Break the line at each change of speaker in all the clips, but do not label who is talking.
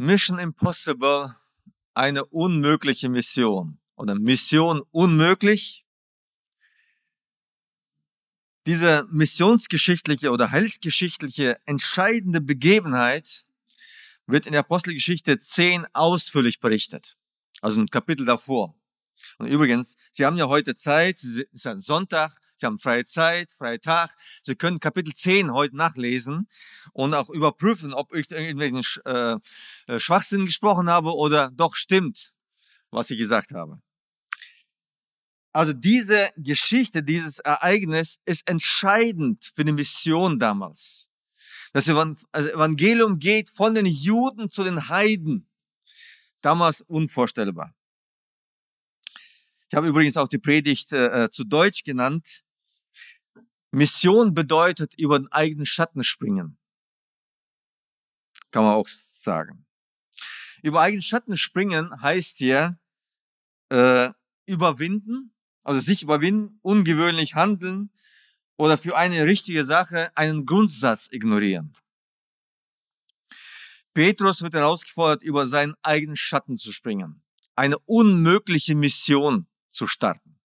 Mission Impossible, eine unmögliche Mission oder Mission unmöglich. Diese missionsgeschichtliche oder heilsgeschichtliche entscheidende Begebenheit wird in der Apostelgeschichte 10 ausführlich berichtet. Also ein Kapitel davor. Und übrigens, Sie haben ja heute Zeit, es ist ein Sonntag, Sie haben freie Zeit, freie Tag. Sie können Kapitel 10 heute nachlesen und auch überprüfen, ob ich irgendwelchen äh, äh, Schwachsinn gesprochen habe oder doch stimmt, was ich gesagt habe. Also diese Geschichte, dieses Ereignis ist entscheidend für die Mission damals. Das also Evangelium geht von den Juden zu den Heiden. Damals unvorstellbar. Ich habe übrigens auch die Predigt äh, äh, zu Deutsch genannt. Mission bedeutet über den eigenen Schatten springen. Kann man auch sagen. Über eigenen Schatten springen heißt hier äh, überwinden, also sich überwinden, ungewöhnlich handeln oder für eine richtige Sache einen Grundsatz ignorieren. Petrus wird herausgefordert, über seinen eigenen Schatten zu springen, eine unmögliche Mission zu starten.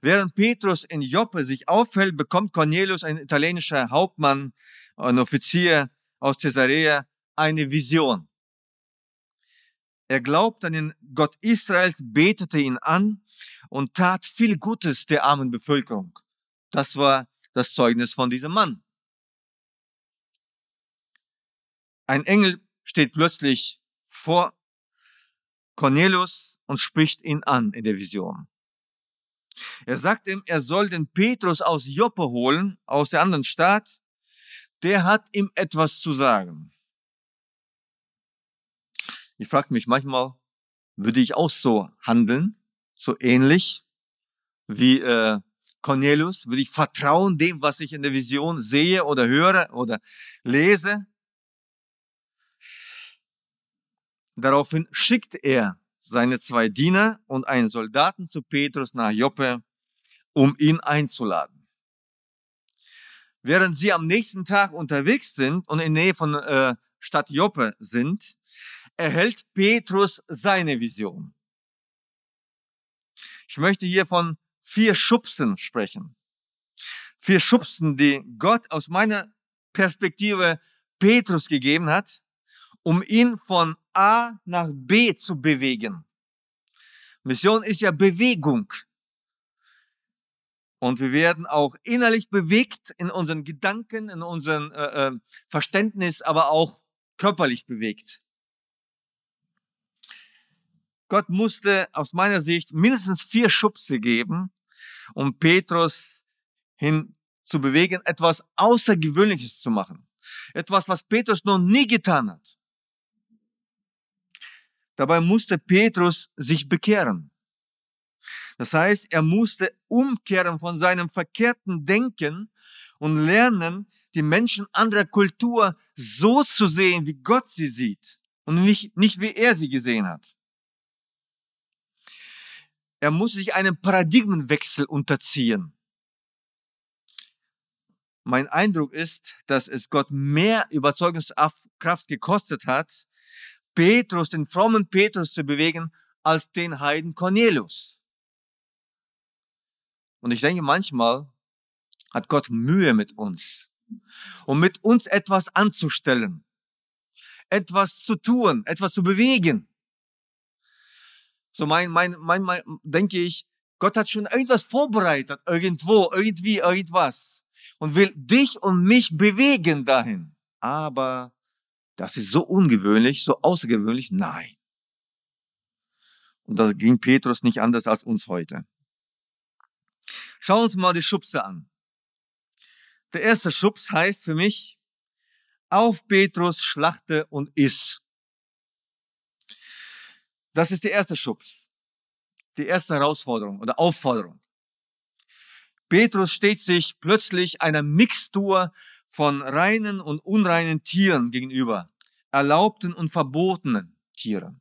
Während Petrus in Joppe sich auffällt, bekommt Cornelius, ein italienischer Hauptmann, ein Offizier aus Caesarea, eine Vision. Er glaubt an den Gott Israels, betete ihn an und tat viel Gutes der armen Bevölkerung. Das war das Zeugnis von diesem Mann. Ein Engel steht plötzlich vor Cornelius und spricht ihn an in der Vision. Er sagt ihm, er soll den Petrus aus Joppe holen, aus der anderen Stadt. Der hat ihm etwas zu sagen. Ich frage mich manchmal, würde ich auch so handeln, so ähnlich wie äh, Cornelius? Würde ich vertrauen dem, was ich in der Vision sehe oder höre oder lese? Daraufhin schickt er seine zwei Diener und einen Soldaten zu Petrus nach Joppe, um ihn einzuladen. Während sie am nächsten Tag unterwegs sind und in Nähe von äh, Stadt Joppe sind, erhält Petrus seine Vision. Ich möchte hier von vier Schubsen sprechen. Vier Schubsen, die Gott aus meiner Perspektive Petrus gegeben hat, um ihn von A nach B zu bewegen. Mission ist ja Bewegung. Und wir werden auch innerlich bewegt in unseren Gedanken, in unserem äh, äh, Verständnis, aber auch körperlich bewegt. Gott musste aus meiner Sicht mindestens vier Schubse geben, um Petrus hin zu bewegen, etwas Außergewöhnliches zu machen. Etwas, was Petrus noch nie getan hat. Dabei musste Petrus sich bekehren. Das heißt, er musste umkehren von seinem verkehrten Denken und lernen, die Menschen anderer Kultur so zu sehen, wie Gott sie sieht und nicht, nicht wie er sie gesehen hat. Er muss sich einem Paradigmenwechsel unterziehen. Mein Eindruck ist, dass es Gott mehr Überzeugungskraft gekostet hat, Petrus, den frommen Petrus zu bewegen, als den Heiden Cornelius. Und ich denke, manchmal hat Gott Mühe mit uns, um mit uns etwas anzustellen, etwas zu tun, etwas zu bewegen. So mein, mein, mein, mein, denke ich, Gott hat schon irgendwas vorbereitet, irgendwo, irgendwie, irgendwas und will dich und mich bewegen dahin. Aber das ist so ungewöhnlich, so außergewöhnlich. Nein. Und das ging Petrus nicht anders als uns heute. Schauen wir uns mal die Schubse an. Der erste Schubs heißt für mich, auf Petrus schlachte und iss. Das ist der erste Schubs. Die erste Herausforderung oder Aufforderung. Petrus steht sich plötzlich einer Mixtur von reinen und unreinen Tieren gegenüber, erlaubten und verbotenen Tieren.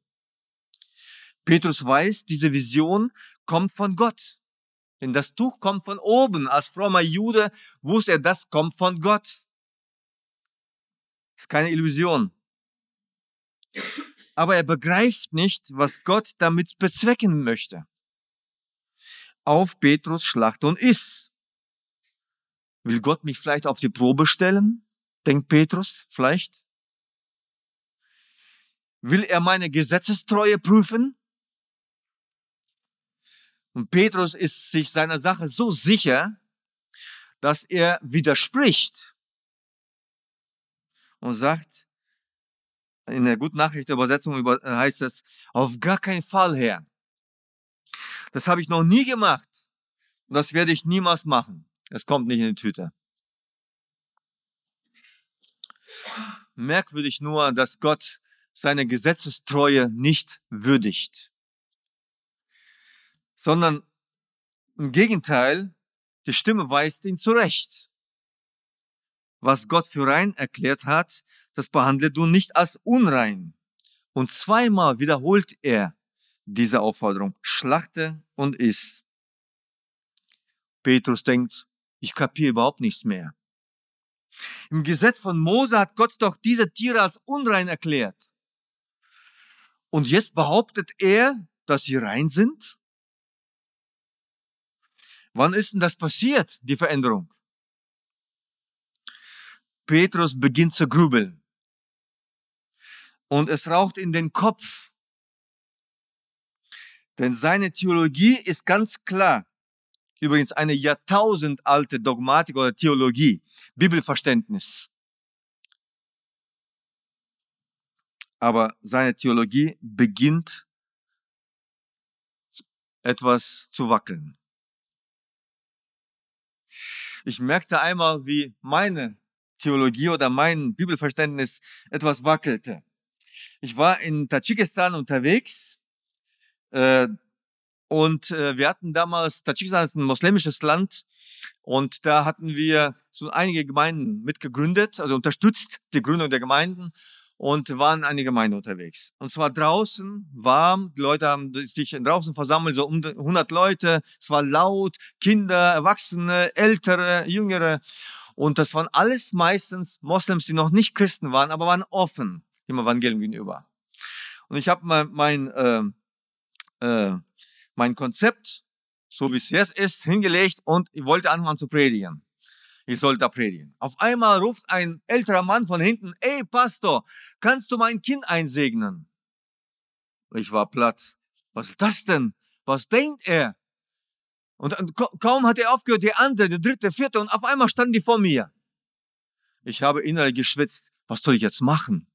Petrus weiß, diese Vision kommt von Gott. Denn das Tuch kommt von oben. Als frommer Jude wusste er, das kommt von Gott. Ist keine Illusion. aber er begreift nicht, was Gott damit bezwecken möchte. Auf Petrus Schlacht und Iss. Will Gott mich vielleicht auf die Probe stellen? Denkt Petrus vielleicht. Will er meine Gesetzestreue prüfen? Und Petrus ist sich seiner Sache so sicher, dass er widerspricht und sagt, in der Guten Nachricht Übersetzung heißt es, auf gar keinen Fall, Herr. Das habe ich noch nie gemacht und das werde ich niemals machen. Es kommt nicht in die Tüte. Merkwürdig nur, dass Gott seine Gesetzestreue nicht würdigt, sondern im Gegenteil, die Stimme weist ihn zurecht. Was Gott für rein erklärt hat, das behandle du nicht als unrein. Und zweimal wiederholt er diese Aufforderung, schlachte und iss. Petrus denkt, ich kapiere überhaupt nichts mehr. Im Gesetz von Mose hat Gott doch diese Tiere als unrein erklärt. Und jetzt behauptet er, dass sie rein sind? Wann ist denn das passiert, die Veränderung? Petrus beginnt zu grübeln. Und es raucht in den Kopf. Denn seine Theologie ist ganz klar. Übrigens eine jahrtausendalte Dogmatik oder Theologie, Bibelverständnis. Aber seine Theologie beginnt etwas zu wackeln. Ich merkte einmal, wie meine Theologie oder mein Bibelverständnis etwas wackelte. Ich war in Tadschikistan unterwegs äh, und äh, wir hatten damals, Tadschikistan ist ein muslimisches Land und da hatten wir so einige Gemeinden mitgegründet, also unterstützt die Gründung der Gemeinden und waren eine Gemeinde unterwegs. Und zwar draußen, warm, die Leute haben sich draußen versammelt, so um 100 Leute, es war laut, Kinder, Erwachsene, Ältere, Jüngere. Und das waren alles meistens Moslems, die noch nicht Christen waren, aber waren offen dem Evangelium gegenüber. Und ich habe mein, mein, äh, äh, mein Konzept, so wie es jetzt ist, hingelegt und ich wollte anfangen zu predigen ich soll da predigen. Auf einmal ruft ein älterer Mann von hinten, ey Pastor, kannst du mein Kind einsegnen? Ich war platt. Was ist das denn? Was denkt er? Und kaum hat er aufgehört, der andere, der dritte, vierte, und auf einmal standen die vor mir. Ich habe innerlich geschwitzt. Was soll ich jetzt machen?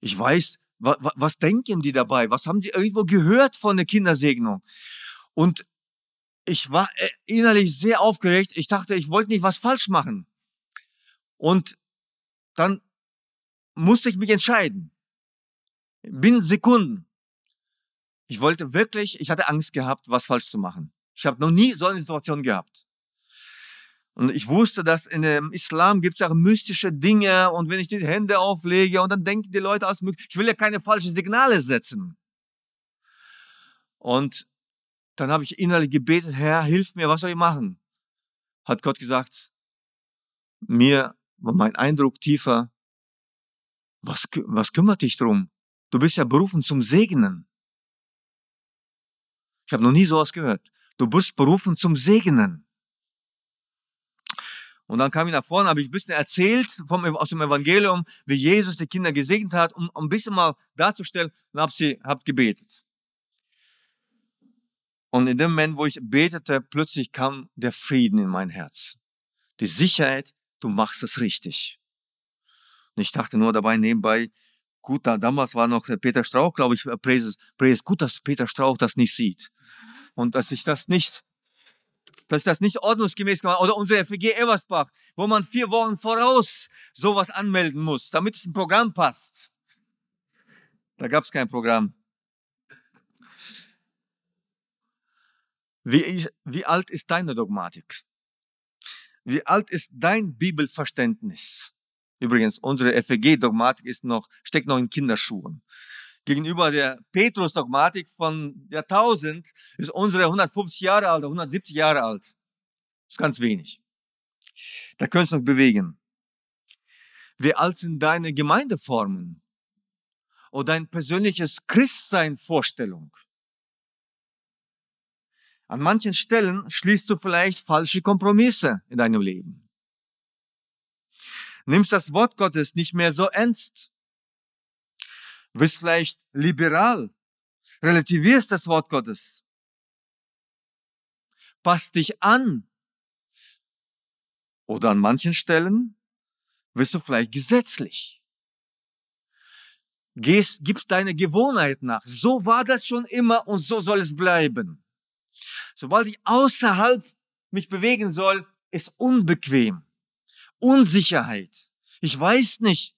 Ich weiß, was, was denken die dabei? Was haben die irgendwo gehört von der Kindersegnung? Und ich war äh, innerlich sehr aufgeregt. Ich dachte, ich wollte nicht was falsch machen. Und dann musste ich mich entscheiden. Binnen Sekunden. Ich wollte wirklich, ich hatte Angst gehabt, was falsch zu machen. Ich habe noch nie so eine Situation gehabt. Und ich wusste, dass in dem Islam gibt es auch mystische Dinge und wenn ich die Hände auflege und dann denken die Leute aus, ich will ja keine falschen Signale setzen. Und dann habe ich innerlich gebetet, Herr, hilf mir, was soll ich machen? Hat Gott gesagt, mir war mein Eindruck tiefer, was, was kümmert dich drum? Du bist ja berufen zum Segnen. Ich habe noch nie sowas gehört. Du bist berufen zum Segnen. Und dann kam ich nach vorne, habe ich ein bisschen erzählt vom, aus dem Evangelium, wie Jesus die Kinder gesegnet hat, um, um ein bisschen mal darzustellen und habe sie hab gebetet. Und in dem Moment, wo ich betete, plötzlich kam der Frieden in mein Herz. Die Sicherheit, du machst es richtig. Und ich dachte nur dabei nebenbei, gut, da, damals war noch Peter Strauch, glaube ich, Präse, Präse, gut, dass Peter Strauch das nicht sieht. Und dass ich das nicht, dass ich das nicht ordnungsgemäß gemacht Oder unsere FG Eversbach, wo man vier Wochen voraus sowas anmelden muss, damit es ein Programm passt. Da gab es kein Programm. Wie, wie alt ist deine Dogmatik? Wie alt ist dein Bibelverständnis? Übrigens, unsere FEG-Dogmatik ist noch, steckt noch in Kinderschuhen. Gegenüber der Petrus-Dogmatik von Jahrtausend ist unsere 150 Jahre alt, 170 Jahre alt. Das ist ganz wenig. Da können uns noch bewegen. Wie alt sind deine Gemeindeformen? oder dein persönliches Christsein-Vorstellung. An manchen Stellen schließt du vielleicht falsche Kompromisse in deinem Leben. Nimmst das Wort Gottes nicht mehr so ernst. Bist vielleicht liberal. Relativierst das Wort Gottes. Passt dich an. Oder an manchen Stellen wirst du vielleicht gesetzlich. Gehst, gibst deine Gewohnheit nach. So war das schon immer und so soll es bleiben. Sobald ich außerhalb mich bewegen soll, ist unbequem. Unsicherheit. Ich weiß nicht.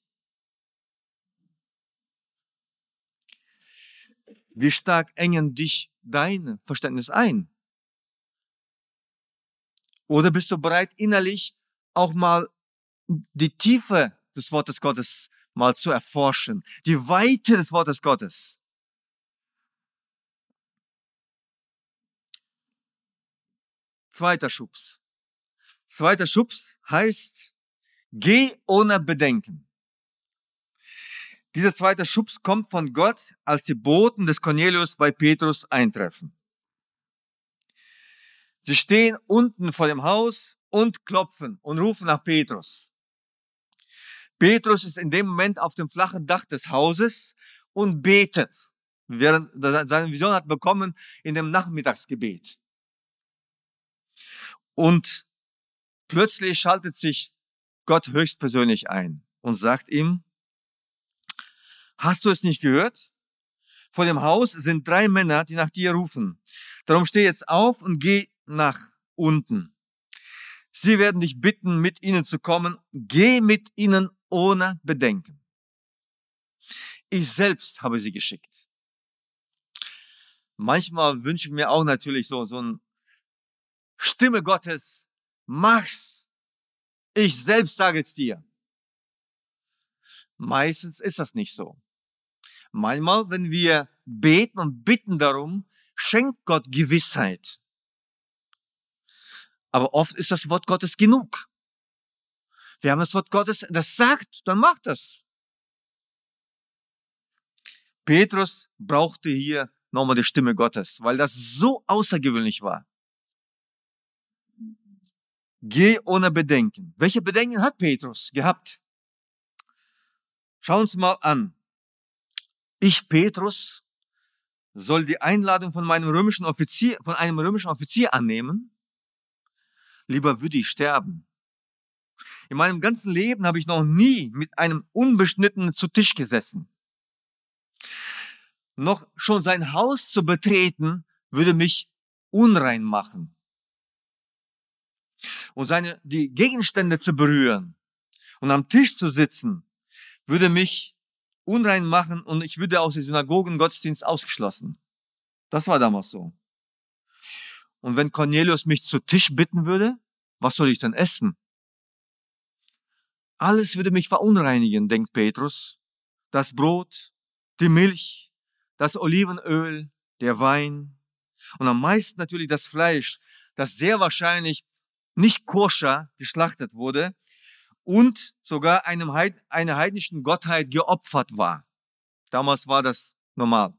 Wie stark engen dich dein Verständnis ein? Oder bist du bereit, innerlich auch mal die Tiefe des Wortes Gottes mal zu erforschen, die Weite des Wortes Gottes? Zweiter Schubs. Zweiter Schubs heißt, geh ohne Bedenken. Dieser zweite Schubs kommt von Gott, als die Boten des Cornelius bei Petrus eintreffen. Sie stehen unten vor dem Haus und klopfen und rufen nach Petrus. Petrus ist in dem Moment auf dem flachen Dach des Hauses und betet, während seine Vision hat bekommen in dem Nachmittagsgebet. Und plötzlich schaltet sich Gott höchstpersönlich ein und sagt ihm, hast du es nicht gehört? Vor dem Haus sind drei Männer, die nach dir rufen. Darum steh jetzt auf und geh nach unten. Sie werden dich bitten, mit ihnen zu kommen. Geh mit ihnen ohne Bedenken. Ich selbst habe sie geschickt. Manchmal wünsche ich mir auch natürlich so, so ein Stimme Gottes, mach's. Ich selbst sage es dir. Meistens ist das nicht so. Manchmal, wenn wir beten und bitten darum, schenkt Gott Gewissheit. Aber oft ist das Wort Gottes genug. Wir haben das Wort Gottes, das sagt, dann macht das. Petrus brauchte hier nochmal die Stimme Gottes, weil das so außergewöhnlich war. Geh ohne Bedenken. Welche Bedenken hat Petrus gehabt? Schauen uns mal an. Ich, Petrus, soll die Einladung von meinem römischen Offizier, von einem römischen Offizier annehmen? Lieber würde ich sterben. In meinem ganzen Leben habe ich noch nie mit einem Unbeschnittenen zu Tisch gesessen. Noch schon sein Haus zu betreten, würde mich unrein machen und seine, die Gegenstände zu berühren und am Tisch zu sitzen, würde mich unrein machen und ich würde aus der Synagogen Gottesdienst ausgeschlossen. Das war damals so. Und wenn Cornelius mich zu Tisch bitten würde, was soll ich dann essen? Alles würde mich verunreinigen, denkt Petrus. Das Brot, die Milch, das Olivenöl, der Wein und am meisten natürlich das Fleisch, das sehr wahrscheinlich nicht koscher geschlachtet wurde und sogar einem Heid, einer heidnischen Gottheit geopfert war. Damals war das normal.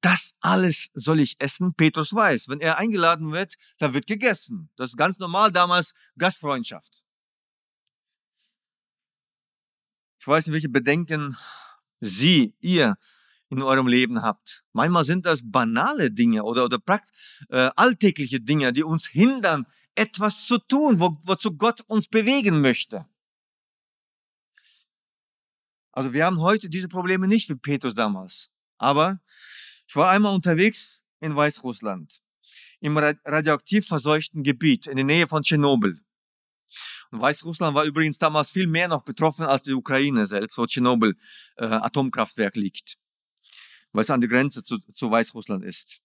Das alles soll ich essen. Petrus weiß, wenn er eingeladen wird, da wird gegessen. Das ist ganz normal damals Gastfreundschaft. Ich weiß nicht, welche Bedenken Sie, ihr in eurem Leben habt. Manchmal sind das banale Dinge oder, oder äh, alltägliche Dinge, die uns hindern, etwas zu tun, wo, wozu Gott uns bewegen möchte. Also wir haben heute diese Probleme nicht wie Petrus damals. Aber ich war einmal unterwegs in Weißrussland, im radioaktiv verseuchten Gebiet in der Nähe von Tschernobyl. Und Weißrussland war übrigens damals viel mehr noch betroffen als die Ukraine selbst, wo Tschernobyl äh, Atomkraftwerk liegt weil es an der Grenze zu, zu Weißrussland ist.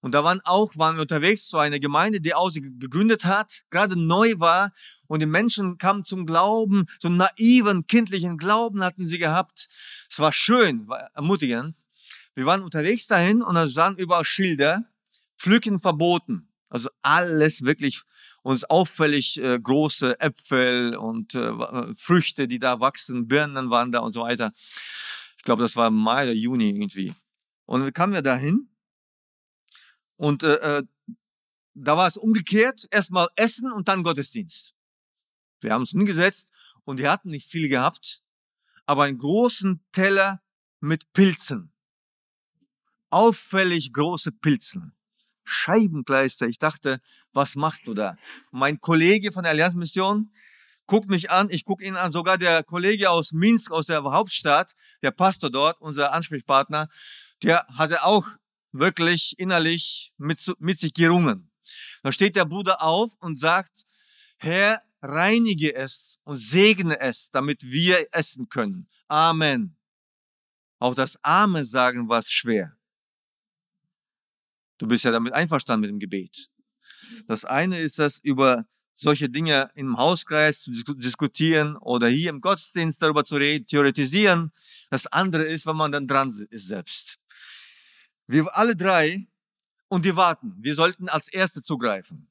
Und da waren auch, waren wir unterwegs zu einer Gemeinde, die auch gegründet hat, gerade neu war. Und die Menschen kamen zum Glauben, so einen naiven, kindlichen Glauben hatten sie gehabt. Es war schön, war ermutigend. Wir waren unterwegs dahin und da sahen überall Schilder, Pflücken verboten. Also alles wirklich. uns auffällig äh, große Äpfel und äh, Früchte, die da wachsen, Birnen waren da und so weiter. Ich glaube, das war Mai oder Juni irgendwie. Und dann kamen wir dahin und äh, äh, da war es umgekehrt, erstmal Essen und dann Gottesdienst. Wir haben uns hingesetzt und die hatten nicht viel gehabt, aber einen großen Teller mit Pilzen. Auffällig große Pilzen. Scheibenkleister. Ich dachte, was machst du da? Mein Kollege von der Allianzmission guckt mich an, ich gucke ihn an, sogar der Kollege aus Minsk, aus der Hauptstadt, der Pastor dort, unser Ansprechpartner, der hatte auch wirklich innerlich mit, mit sich gerungen. Da steht der Bruder auf und sagt, Herr, reinige es und segne es, damit wir essen können. Amen. Auch das Amen sagen war schwer. Du bist ja damit einverstanden mit dem Gebet. Das eine ist das, über solche Dinge im Hauskreis zu diskutieren oder hier im Gottesdienst darüber zu reden, theoretisieren. Das andere ist, wenn man dann dran ist selbst. Wir alle drei und die warten. Wir sollten als Erste zugreifen.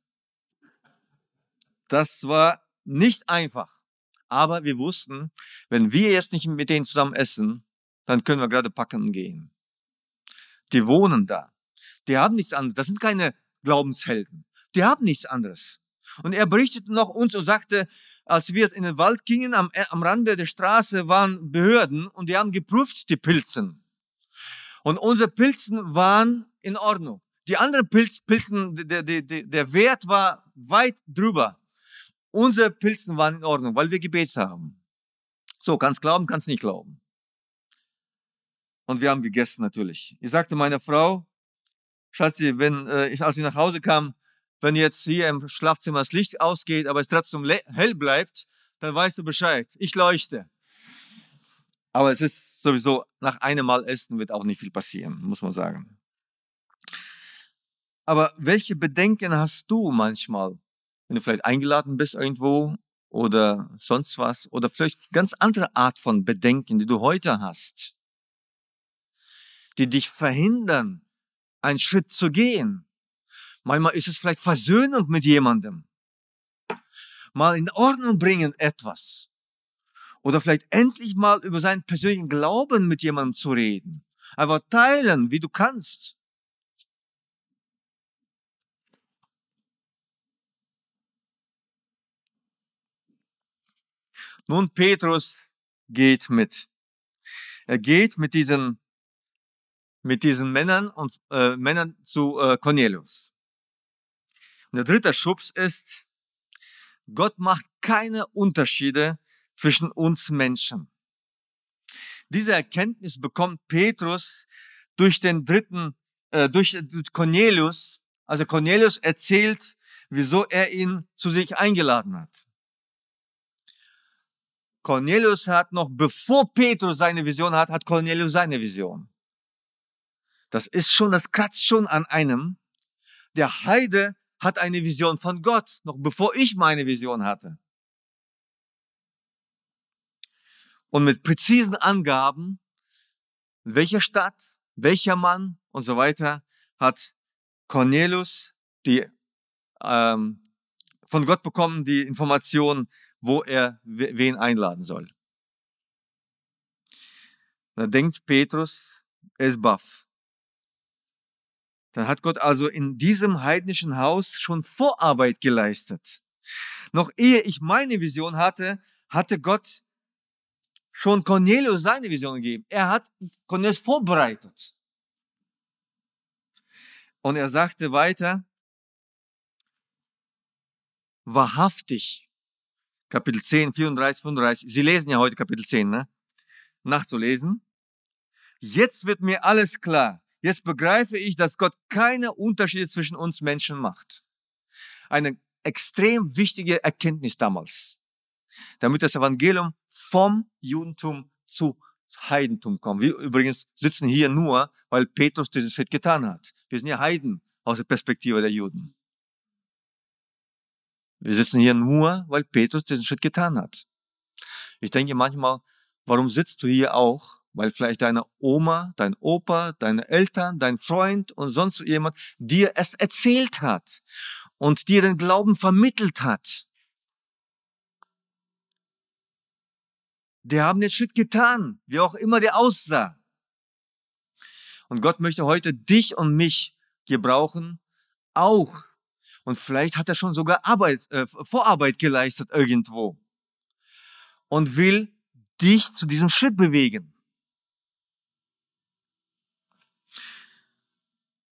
Das war nicht einfach. Aber wir wussten, wenn wir jetzt nicht mit denen zusammen essen, dann können wir gerade packen und gehen. Die wohnen da. Die haben nichts anderes. Das sind keine Glaubenshelden. Die haben nichts anderes. Und er berichtete noch uns und sagte, als wir in den Wald gingen, am, äh, am Rande der Straße waren Behörden und die haben geprüft die Pilzen. Und unsere Pilzen waren in Ordnung. Die anderen Pilz, Pilzen, der, der, der Wert war weit drüber. Unsere Pilzen waren in Ordnung, weil wir gebetet haben. So, kannst glauben, kannst nicht glauben. Und wir haben gegessen natürlich. Ich sagte meiner Frau, Schatzi, wenn äh, ich, als ich nach Hause kam, wenn jetzt hier im Schlafzimmer das Licht ausgeht, aber es trotzdem hell bleibt, dann weißt du Bescheid. Ich leuchte. Aber es ist sowieso, nach einem Mal Essen wird auch nicht viel passieren, muss man sagen. Aber welche Bedenken hast du manchmal, wenn du vielleicht eingeladen bist irgendwo oder sonst was oder vielleicht ganz andere Art von Bedenken, die du heute hast, die dich verhindern, einen Schritt zu gehen. Manchmal ist es vielleicht Versöhnung mit jemandem. Mal in Ordnung bringen etwas. Oder vielleicht endlich mal über seinen persönlichen Glauben mit jemandem zu reden. Einfach teilen, wie du kannst. Nun, Petrus geht mit. Er geht mit diesen mit diesen Männern und äh, Männern zu äh, Cornelius. Und der dritte Schubs ist, Gott macht keine Unterschiede zwischen uns Menschen. Diese Erkenntnis bekommt Petrus durch den dritten, äh, durch Cornelius. Also Cornelius erzählt, wieso er ihn zu sich eingeladen hat. Cornelius hat noch, bevor Petrus seine Vision hat, hat Cornelius seine Vision. Das ist schon, das kratzt schon an einem. Der Heide hat eine Vision von Gott, noch bevor ich meine Vision hatte. Und mit präzisen Angaben, welcher Stadt, welcher Mann und so weiter, hat Cornelius die ähm, von Gott bekommen die Information, wo er wen einladen soll. Da denkt Petrus, er ist baff. Dann hat Gott also in diesem heidnischen Haus schon Vorarbeit geleistet. Noch ehe ich meine Vision hatte, hatte Gott schon Cornelius seine Vision gegeben. Er hat Cornelius vorbereitet. Und er sagte weiter, wahrhaftig, Kapitel 10, 34, 35, Sie lesen ja heute Kapitel 10, ne? Nachzulesen. Jetzt wird mir alles klar. Jetzt begreife ich, dass Gott keine Unterschiede zwischen uns Menschen macht. Eine extrem wichtige Erkenntnis damals, damit das Evangelium vom Judentum zu Heidentum kommt. Wir übrigens sitzen hier nur, weil Petrus diesen Schritt getan hat. Wir sind ja Heiden aus der Perspektive der Juden. Wir sitzen hier nur, weil Petrus diesen Schritt getan hat. Ich denke manchmal, warum sitzt du hier auch, weil vielleicht deine Oma, dein Opa, deine Eltern, dein Freund und sonst jemand dir es erzählt hat. und dir den Glauben vermittelt hat. Die haben den Schritt getan, wie auch immer der aussah. Und Gott möchte heute dich und mich gebrauchen, auch. Und vielleicht hat er schon sogar Arbeit, äh, Vorarbeit geleistet irgendwo. Und will dich zu diesem Schritt bewegen.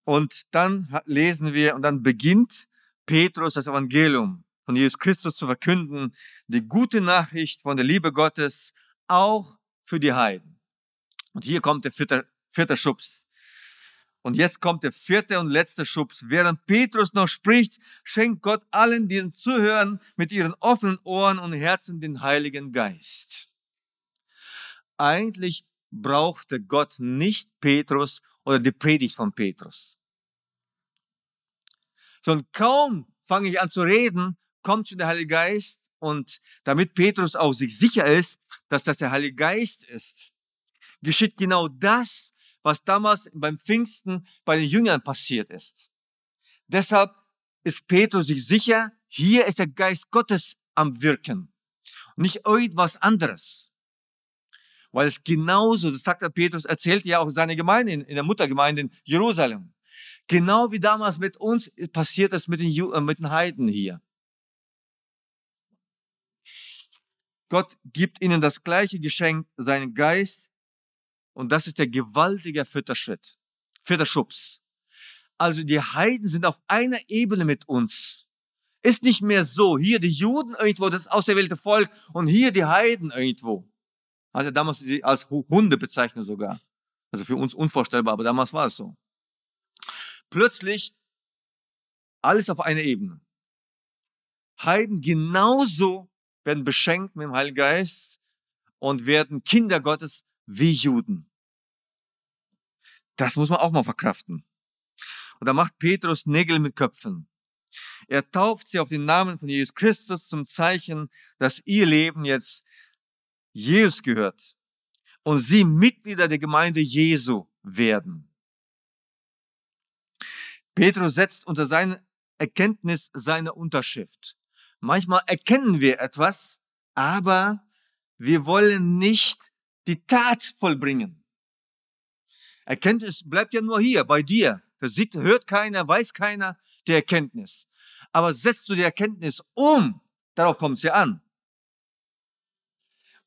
Und dann lesen wir, und dann beginnt Petrus das Evangelium von Jesus Christus zu verkünden, die gute Nachricht von der Liebe Gottes auch für die Heiden. Und hier kommt der vierte, vierte Schubs. Und jetzt kommt der vierte und letzte Schubs. Während Petrus noch spricht, schenkt Gott allen, diesen zuhören, mit ihren offenen Ohren und Herzen den Heiligen Geist. Eigentlich brauchte Gott nicht Petrus oder die Predigt von Petrus. Sondern kaum fange ich an zu reden, kommt schon der Heilige Geist und damit Petrus auch sich sicher ist, dass das der Heilige Geist ist, geschieht genau das, was damals beim Pfingsten bei den Jüngern passiert ist. Deshalb ist Petrus sich sicher, hier ist der Geist Gottes am Wirken, nicht irgendwas anderes. Weil es genauso, das sagt der Petrus, erzählt ja auch seine Gemeinde in, der Muttergemeinde in Jerusalem. Genau wie damals mit uns passiert es mit den, äh, mit den Heiden hier. Gott gibt ihnen das gleiche Geschenk, seinen Geist, und das ist der gewaltige vierte Schritt. Also die Heiden sind auf einer Ebene mit uns. Ist nicht mehr so, hier die Juden irgendwo, das auserwählte Volk, und hier die Heiden irgendwo. Also damals sie als Hunde bezeichnet sogar. Also für uns unvorstellbar, aber damals war es so. Plötzlich alles auf einer Ebene. Heiden genauso werden beschenkt mit dem Heiligen Geist und werden Kinder Gottes wie Juden. Das muss man auch mal verkraften. Und da macht Petrus Nägel mit Köpfen. Er tauft sie auf den Namen von Jesus Christus zum Zeichen, dass ihr Leben jetzt Jesus gehört und sie Mitglieder der Gemeinde Jesu werden. Petrus setzt unter seine Erkenntnis seine Unterschrift. Manchmal erkennen wir etwas, aber wir wollen nicht die Tat vollbringen. Erkenntnis bleibt ja nur hier, bei dir. Das sieht, hört keiner, weiß keiner, die Erkenntnis. Aber setzt du die Erkenntnis um, darauf kommt es ja an.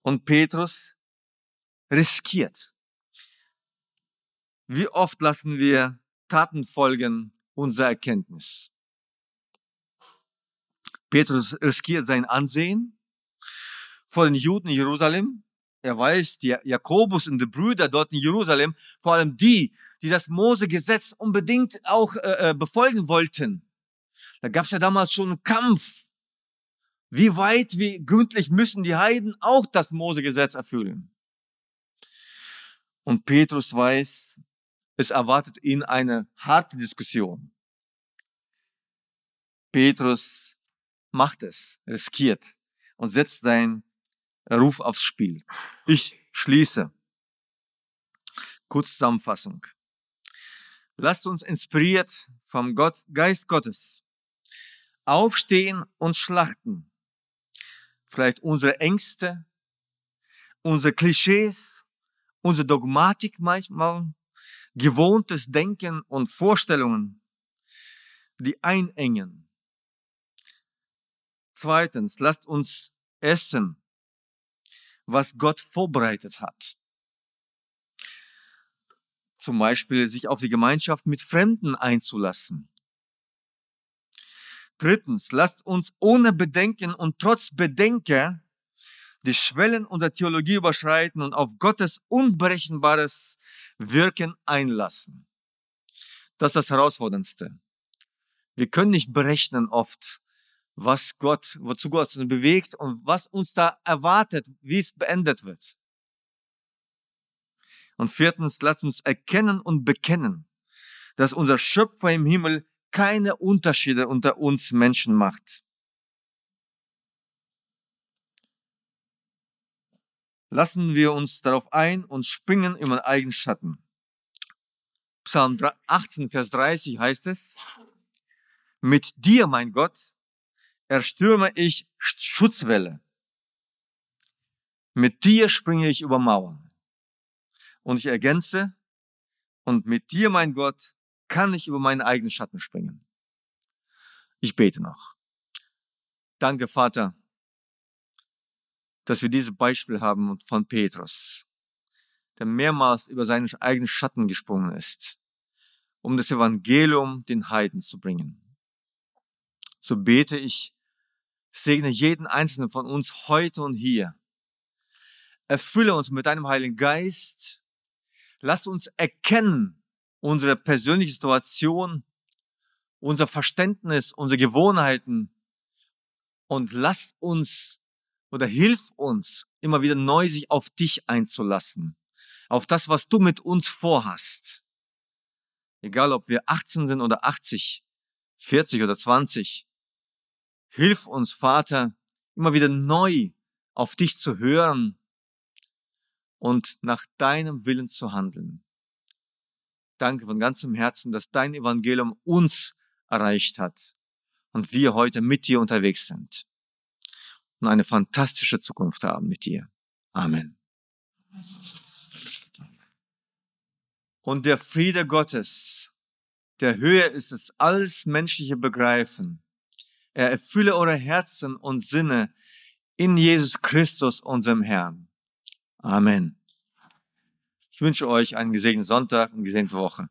Und Petrus riskiert. Wie oft lassen wir Taten folgen unserer Erkenntnis? Petrus riskiert sein Ansehen vor den Juden in Jerusalem. Er weiß, die Jakobus und die Brüder dort in Jerusalem, vor allem die, die das Mose-Gesetz unbedingt auch äh, äh befolgen wollten. Da gab es ja damals schon einen Kampf. Wie weit, wie gründlich müssen die Heiden auch das Mose-Gesetz erfüllen? Und Petrus weiß, es erwartet ihn eine harte Diskussion. Petrus macht es, riskiert und setzt seinen Ruf aufs Spiel. Ich schließe. Kurz Zusammenfassung. Lasst uns inspiriert vom Gott, Geist Gottes aufstehen und schlachten. Vielleicht unsere Ängste, unsere Klischees, unsere Dogmatik manchmal, gewohntes Denken und Vorstellungen, die einengen Zweitens, lasst uns essen, was Gott vorbereitet hat. Zum Beispiel sich auf die Gemeinschaft mit Fremden einzulassen. Drittens, lasst uns ohne Bedenken und trotz Bedenken die Schwellen unserer Theologie überschreiten und auf Gottes unberechenbares Wirken einlassen. Das ist das Herausforderndste. Wir können nicht berechnen oft, was Gott, wozu Gott uns bewegt und was uns da erwartet, wie es beendet wird. Und viertens, lasst uns erkennen und bekennen, dass unser Schöpfer im Himmel keine Unterschiede unter uns Menschen macht. Lassen wir uns darauf ein und springen in unseren eigenen Schatten. Psalm 18, Vers 30 heißt es, Mit dir, mein Gott, erstürme ich Schutzwelle. Mit dir springe ich über Mauern. Und ich ergänze, und mit dir, mein Gott, kann ich über meinen eigenen Schatten springen. Ich bete noch. Danke, Vater, dass wir dieses Beispiel haben von Petrus, der mehrmals über seinen eigenen Schatten gesprungen ist, um das Evangelium den Heiden zu bringen. So bete ich, segne jeden einzelnen von uns heute und hier. Erfülle uns mit deinem Heiligen Geist. Lass uns erkennen unsere persönliche Situation, unser Verständnis, unsere Gewohnheiten und lass uns oder hilf uns immer wieder neu sich auf dich einzulassen, auf das, was du mit uns vorhast. Egal, ob wir 18 sind oder 80, 40 oder 20. Hilf uns, Vater, immer wieder neu auf dich zu hören und nach deinem Willen zu handeln. Danke von ganzem Herzen, dass dein Evangelium uns erreicht hat und wir heute mit dir unterwegs sind und eine fantastische Zukunft haben mit dir. Amen. Und der Friede Gottes, der höher ist als alles menschliche Begreifen, er erfülle eure Herzen und Sinne in Jesus Christus, unserem Herrn. Amen. Ich wünsche euch einen gesegneten Sonntag und gesegnete Woche.